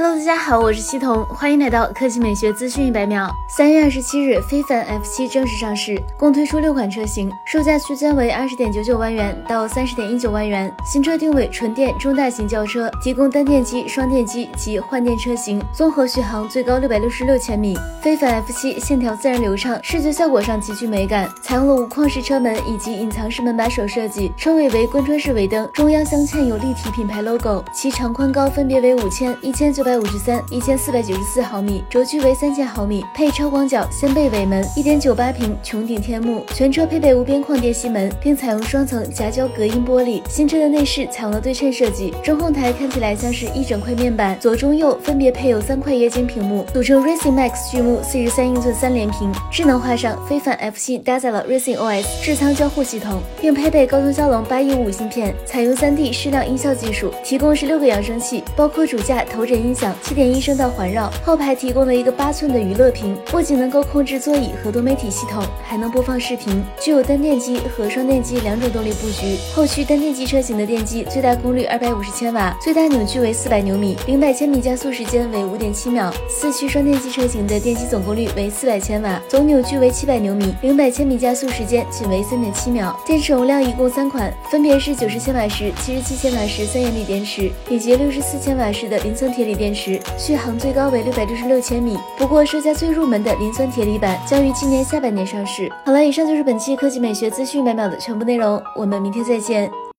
Hello，大家好，我是西彤，欢迎来到科技美学资讯一百秒。三月二十七日，非凡 F7 正式上市，共推出六款车型，售价区间为二十点九九万元到三十点一九万元。新车定位纯电中大型轿车，提供单电机、双电机及换电车型，综合续航最高六百六十六千米。非凡 F7 线条自然流畅，视觉效果上极具美感，采用了无框式车门以及隐藏式门把手设计，车尾为贯穿式尾灯，中央镶嵌有立体品牌 logo，其长宽高分别为五千、一千九百百。五十三一千四百九十四毫米，轴距为三千毫米，配超广角掀背尾门，一点九八平穹顶天幕，全车配备无边框电吸门，并采用双层夹胶隔音玻璃。新车的内饰采用了对称设计，中控台看起来像是一整块面板，左中右分别配有三块液晶屏幕，组成 Racing Max 巨幕四十三英寸三连屏。智能化上，非凡 F 七搭载了 Racing OS 智舱交互系统，并配备高通骁龙八一五芯片，采用三 D 矢量音效技术，提供十六个扬声器，包括主驾头枕音。七点一声道环绕，后排提供了一个八寸的娱乐屏，不仅能够控制座椅和多媒体系统，还能播放视频。具有单电机和双电机两种动力布局。后驱单电机车型的电机最大功率二百五十千瓦，最大扭矩为四百牛米，零百千米加速时间为五点七秒。四驱双电机车型的电机总功率为四百千瓦，总扭矩为七百牛米，零百千米加速时间仅为三点七秒。电池容量一共三款，分别是九十千瓦时、七十七千瓦时三元锂电池，以及六十四千瓦时的磷酸铁锂电。池续航最高为六百六十六千米，不过售价最入门的磷酸铁锂版将于今年下半年上市。好了，以上就是本期科技美学资讯百秒的全部内容，我们明天再见。